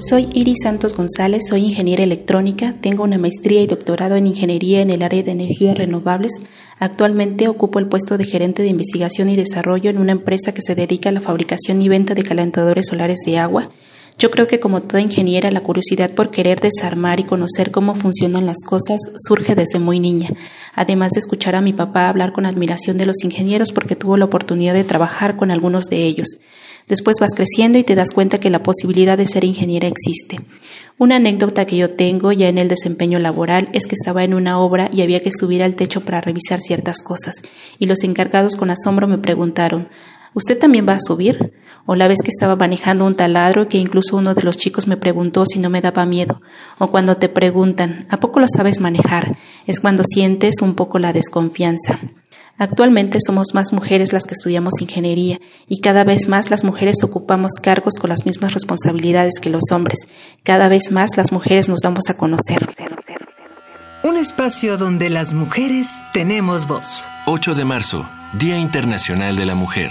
Soy Iris Santos González, soy ingeniera electrónica, tengo una maestría y doctorado en ingeniería en el área de energías renovables. Actualmente ocupo el puesto de gerente de investigación y desarrollo en una empresa que se dedica a la fabricación y venta de calentadores solares de agua. Yo creo que como toda ingeniera la curiosidad por querer desarmar y conocer cómo funcionan las cosas surge desde muy niña, además de escuchar a mi papá hablar con admiración de los ingenieros porque tuvo la oportunidad de trabajar con algunos de ellos. Después vas creciendo y te das cuenta que la posibilidad de ser ingeniera existe. Una anécdota que yo tengo ya en el desempeño laboral es que estaba en una obra y había que subir al techo para revisar ciertas cosas, y los encargados con asombro me preguntaron ¿Usted también va a subir? O la vez que estaba manejando un taladro que incluso uno de los chicos me preguntó si no me daba miedo. O cuando te preguntan ¿A poco lo sabes manejar? Es cuando sientes un poco la desconfianza. Actualmente somos más mujeres las que estudiamos ingeniería y cada vez más las mujeres ocupamos cargos con las mismas responsabilidades que los hombres. Cada vez más las mujeres nos damos a conocer. Un espacio donde las mujeres tenemos voz. 8 de marzo, Día Internacional de la Mujer.